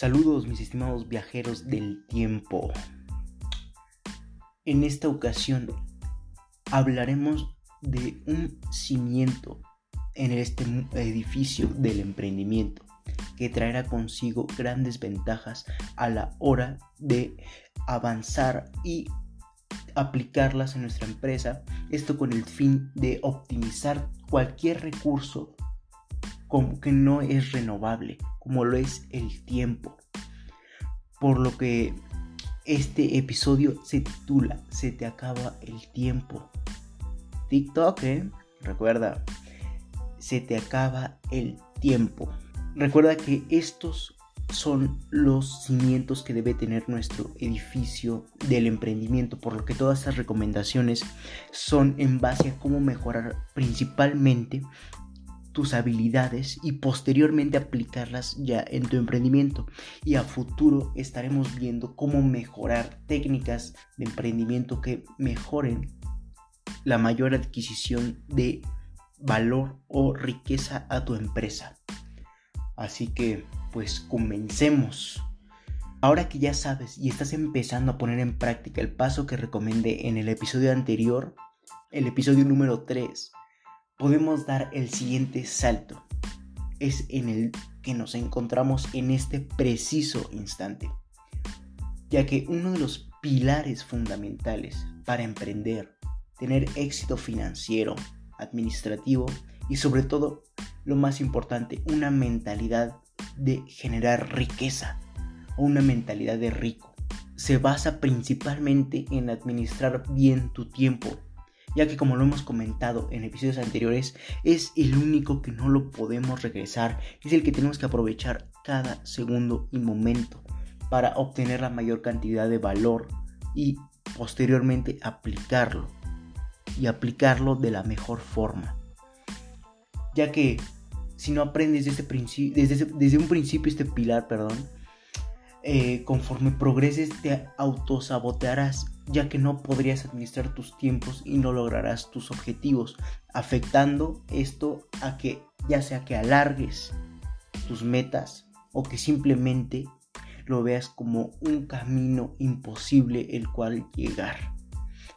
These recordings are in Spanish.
Saludos mis estimados viajeros del tiempo. En esta ocasión hablaremos de un cimiento en este edificio del emprendimiento que traerá consigo grandes ventajas a la hora de avanzar y aplicarlas en nuestra empresa. Esto con el fin de optimizar cualquier recurso como que no es renovable, como lo es el tiempo. Por lo que este episodio se titula Se te acaba el tiempo. TikTok, ¿eh? Recuerda, se te acaba el tiempo. Recuerda que estos son los cimientos que debe tener nuestro edificio del emprendimiento, por lo que todas estas recomendaciones son en base a cómo mejorar principalmente tus habilidades y posteriormente aplicarlas ya en tu emprendimiento. Y a futuro estaremos viendo cómo mejorar técnicas de emprendimiento que mejoren la mayor adquisición de valor o riqueza a tu empresa. Así que, pues comencemos. Ahora que ya sabes y estás empezando a poner en práctica el paso que recomendé en el episodio anterior, el episodio número 3, podemos dar el siguiente salto. Es en el que nos encontramos en este preciso instante. Ya que uno de los pilares fundamentales para emprender, tener éxito financiero, administrativo y sobre todo, lo más importante, una mentalidad de generar riqueza o una mentalidad de rico. Se basa principalmente en administrar bien tu tiempo, ya que como lo hemos comentado en episodios anteriores, es el único que no lo podemos regresar, es el que tenemos que aprovechar cada segundo y momento para obtener la mayor cantidad de valor y posteriormente aplicarlo y aplicarlo de la mejor forma. Ya que si no aprendes desde, desde, desde un principio este pilar, perdón, eh, conforme progreses te autosabotearás ya que no podrías administrar tus tiempos y no lograrás tus objetivos, afectando esto a que ya sea que alargues tus metas o que simplemente lo veas como un camino imposible el cual llegar.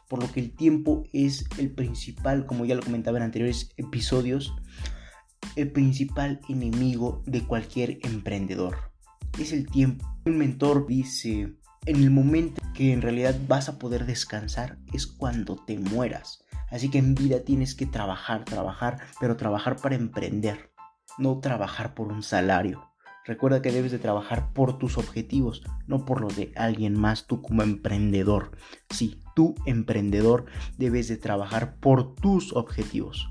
Por lo que el tiempo es el principal, como ya lo comentaba en anteriores episodios, el principal enemigo de cualquier emprendedor. Es el tiempo. Un mentor dice, en el momento que en realidad vas a poder descansar es cuando te mueras. Así que en vida tienes que trabajar, trabajar, pero trabajar para emprender, no trabajar por un salario. Recuerda que debes de trabajar por tus objetivos, no por los de alguien más, tú como emprendedor. Sí, tú emprendedor debes de trabajar por tus objetivos,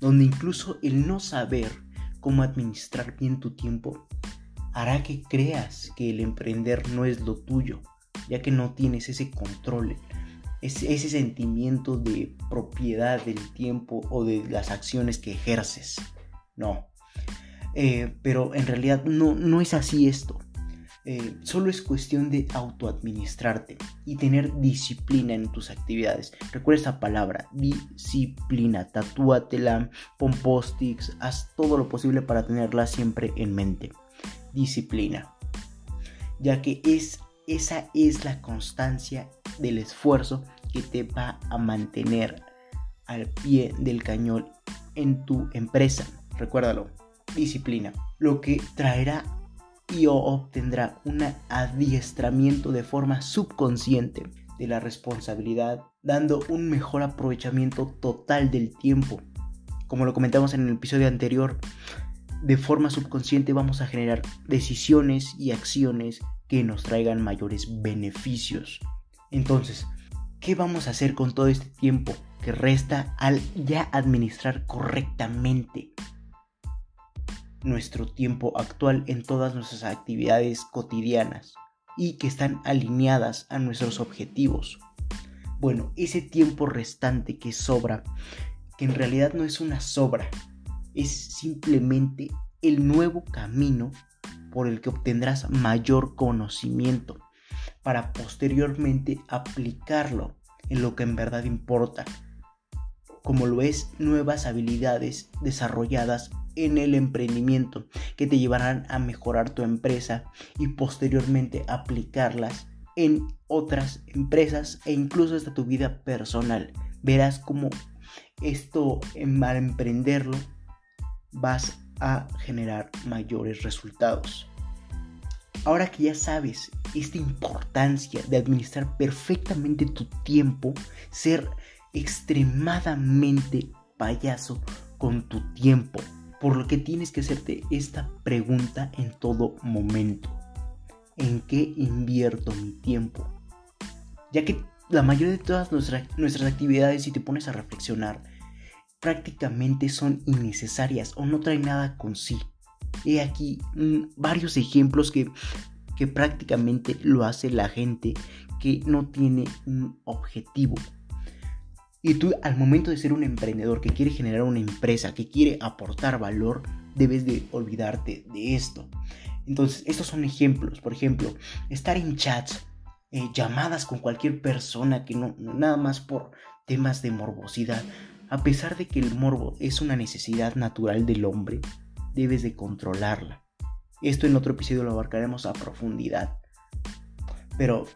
donde incluso el no saber cómo administrar bien tu tiempo hará que creas que el emprender no es lo tuyo, ya que no tienes ese control, ese, sentimiento de propiedad del tiempo o de las acciones que ejerces. No. Eh, pero en realidad no, no es así esto. Eh, solo es cuestión de autoadministrarte y tener disciplina en tus actividades. Recuerda esa palabra, disciplina. Tatúatela, pon post haz todo lo posible para tenerla siempre en mente. Disciplina. Ya que es esa es la constancia del esfuerzo que te va a mantener al pie del cañón en tu empresa. Recuérdalo, disciplina. Lo que traerá y obtendrá un adiestramiento de forma subconsciente de la responsabilidad, dando un mejor aprovechamiento total del tiempo. Como lo comentamos en el episodio anterior, de forma subconsciente vamos a generar decisiones y acciones que nos traigan mayores beneficios. Entonces, ¿qué vamos a hacer con todo este tiempo que resta al ya administrar correctamente nuestro tiempo actual en todas nuestras actividades cotidianas y que están alineadas a nuestros objetivos? Bueno, ese tiempo restante que sobra, que en realidad no es una sobra, es simplemente el nuevo camino por el que obtendrás mayor conocimiento para posteriormente aplicarlo en lo que en verdad importa, como lo es nuevas habilidades desarrolladas en el emprendimiento que te llevarán a mejorar tu empresa y posteriormente aplicarlas en otras empresas e incluso hasta tu vida personal. Verás cómo esto al emprenderlo vas a generar mayores resultados. Ahora que ya sabes esta importancia de administrar perfectamente tu tiempo, ser extremadamente payaso con tu tiempo, por lo que tienes que hacerte esta pregunta en todo momento. ¿En qué invierto mi tiempo? Ya que la mayoría de todas nuestras, nuestras actividades, si te pones a reflexionar, prácticamente son innecesarias o no traen nada con sí. He aquí mm, varios ejemplos que, que prácticamente lo hace la gente que no tiene un objetivo. Y tú al momento de ser un emprendedor que quiere generar una empresa, que quiere aportar valor, debes de olvidarte de esto. Entonces, estos son ejemplos. Por ejemplo, estar en chats, eh, llamadas con cualquier persona que no, nada más por temas de morbosidad. A pesar de que el morbo es una necesidad natural del hombre, debes de controlarla. Esto en otro episodio lo abarcaremos a profundidad. Pero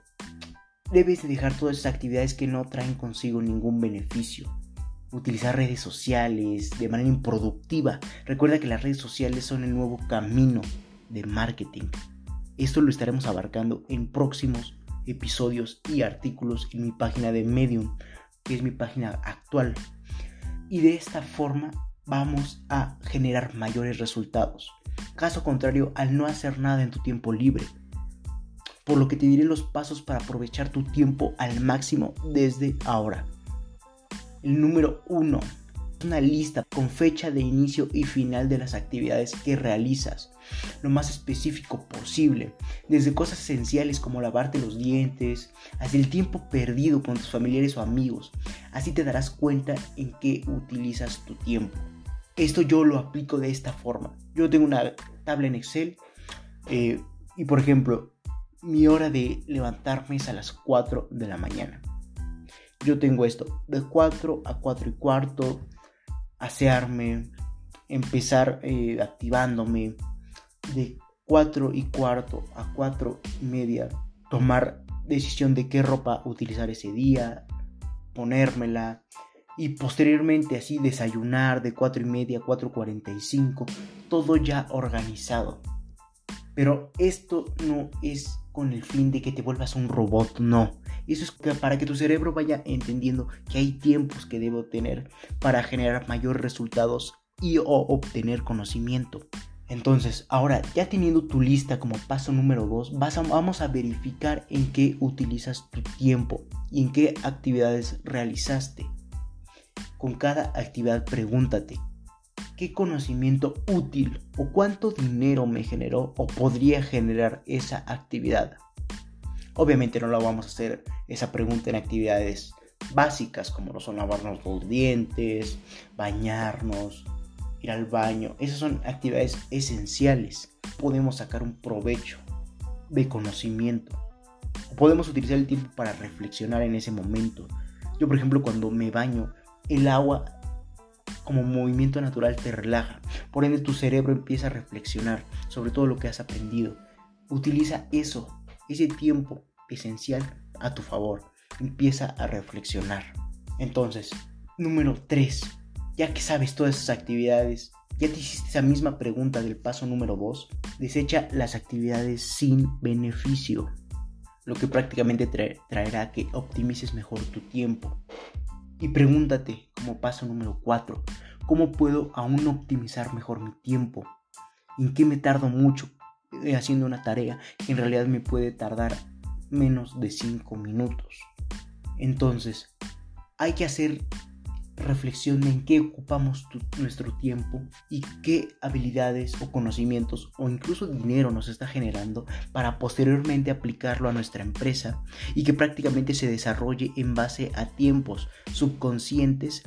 debes de dejar todas esas actividades que no traen consigo ningún beneficio. Utilizar redes sociales de manera improductiva. Recuerda que las redes sociales son el nuevo camino de marketing. Esto lo estaremos abarcando en próximos episodios y artículos en mi página de Medium, que es mi página actual. Y de esta forma vamos a generar mayores resultados. Caso contrario, al no hacer nada en tu tiempo libre. Por lo que te diré los pasos para aprovechar tu tiempo al máximo desde ahora. El número 1. Una lista con fecha de inicio y final de las actividades que realizas lo más específico posible, desde cosas esenciales como lavarte los dientes, hasta el tiempo perdido con tus familiares o amigos. Así te darás cuenta en qué utilizas tu tiempo. Esto yo lo aplico de esta forma. Yo tengo una tabla en Excel eh, y por ejemplo, mi hora de levantarme es a las 4 de la mañana. Yo tengo esto, de 4 a 4 y cuarto, asearme, empezar eh, activándome, de 4 y cuarto a 4 y media, tomar decisión de qué ropa utilizar ese día, ponérmela, y posteriormente así desayunar de 4 y media a 4.45, todo ya organizado. Pero esto no es con el fin de que te vuelvas un robot, no. Eso es para que tu cerebro vaya entendiendo que hay tiempos que debo tener para generar mayores resultados y o obtener conocimiento. Entonces, ahora ya teniendo tu lista como paso número 2, vamos a verificar en qué utilizas tu tiempo y en qué actividades realizaste. Con cada actividad pregúntate, ¿qué conocimiento útil o cuánto dinero me generó o podría generar esa actividad? Obviamente no la vamos a hacer esa pregunta en actividades básicas como lo son lavarnos los dientes, bañarnos, ir al baño. Esas son actividades esenciales. Podemos sacar un provecho de conocimiento. Podemos utilizar el tiempo para reflexionar en ese momento. Yo, por ejemplo, cuando me baño, el agua como movimiento natural te relaja. Por ende tu cerebro empieza a reflexionar sobre todo lo que has aprendido. Utiliza eso, ese tiempo esencial a tu favor. Empieza a reflexionar. Entonces, número 3. Ya que sabes todas esas actividades, ya te hiciste esa misma pregunta del paso número 2, desecha las actividades sin beneficio, lo que prácticamente traerá que optimices mejor tu tiempo. Y pregúntate, como paso número 4, ¿cómo puedo aún optimizar mejor mi tiempo? ¿En qué me tardo mucho eh, haciendo una tarea que en realidad me puede tardar menos de 5 minutos? Entonces, hay que hacer reflexión en qué ocupamos nuestro tiempo y qué habilidades o conocimientos o incluso dinero nos está generando para posteriormente aplicarlo a nuestra empresa y que prácticamente se desarrolle en base a tiempos subconscientes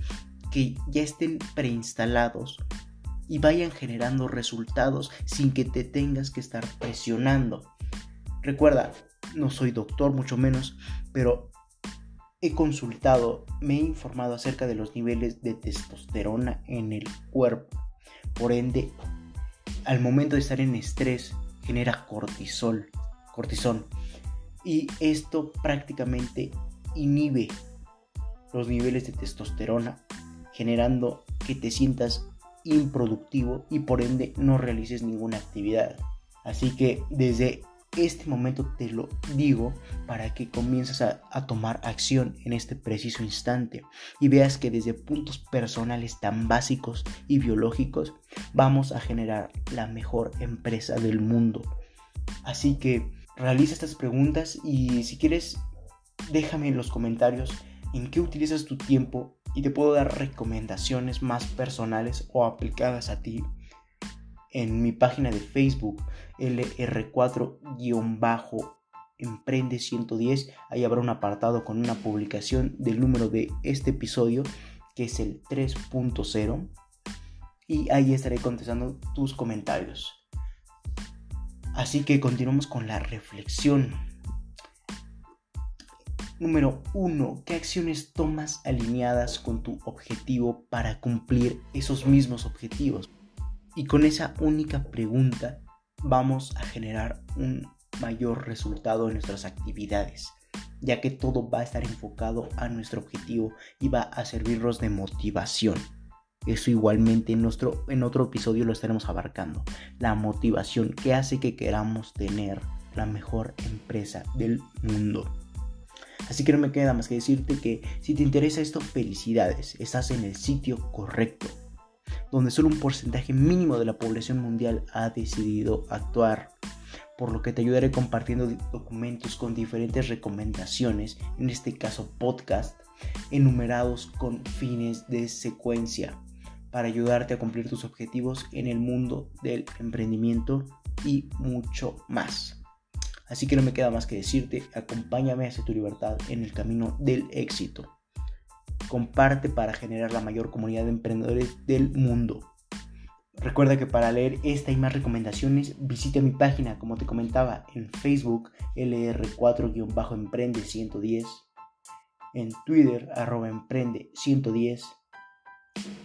que ya estén preinstalados y vayan generando resultados sin que te tengas que estar presionando. Recuerda, no soy doctor mucho menos, pero he consultado, me he informado acerca de los niveles de testosterona en el cuerpo. Por ende, al momento de estar en estrés, genera cortisol, cortisol. Y esto prácticamente inhibe los niveles de testosterona, generando que te sientas improductivo y por ende no realices ninguna actividad. Así que desde este momento te lo digo para que comiences a, tomar acción en este preciso instante y veas que desde puntos personales tan básicos y biológicos vamos a generar la mejor empresa del mundo. Así que realiza estas preguntas y si quieres déjame en los comentarios en qué utilizas tu tiempo y te puedo dar recomendaciones más personales o aplicadas a ti en mi página de Facebook LR4-Emprende 110. Ahí habrá un apartado con una publicación del número de este episodio que es el 3.0 y ahí estaré contestando tus comentarios. Así que continuamos con la reflexión. Número 1. ¿Qué acciones tomas alineadas con tu objetivo para cumplir esos mismos objetivos? Y con esa única pregunta vamos a generar un mayor resultado en nuestras actividades, ya que todo va a estar enfocado a nuestro objetivo y va a servirnos de motivación. Eso igualmente en, nuestro, en otro episodio lo estaremos abarcando. La motivación que hace que queramos tener la mejor empresa del mundo. Así que no me queda más que decirte que si te interesa esto, felicidades, estás en el sitio correcto donde solo un porcentaje mínimo de la población mundial ha decidido actuar, por lo que te ayudaré compartiendo documentos con diferentes recomendaciones, en este caso podcast, enumerados con fines de secuencia, para ayudarte a cumplir tus objetivos en el mundo del emprendimiento y mucho más. Así que no me queda más que decirte, acompáñame hacia tu libertad en el camino del éxito comparte para generar la mayor comunidad de emprendedores del mundo. Recuerda que para leer esta y más recomendaciones visita mi página, como te comentaba, en Facebook LR4-Emprende110, en Twitter arroba Emprende110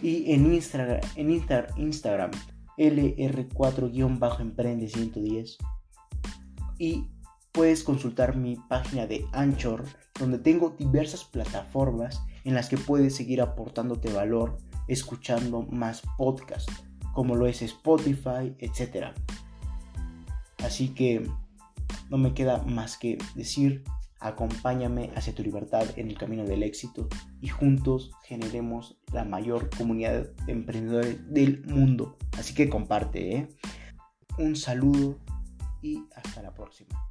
y en Instagram, en Instagram LR4-Emprende110 y puedes consultar mi página de Anchor donde tengo diversas plataformas en las que puedes seguir aportándote valor escuchando más podcasts, como lo es Spotify, etc. Así que no me queda más que decir, acompáñame hacia tu libertad en el camino del éxito y juntos generemos la mayor comunidad de emprendedores del mundo. Así que comparte, ¿eh? Un saludo y hasta la próxima.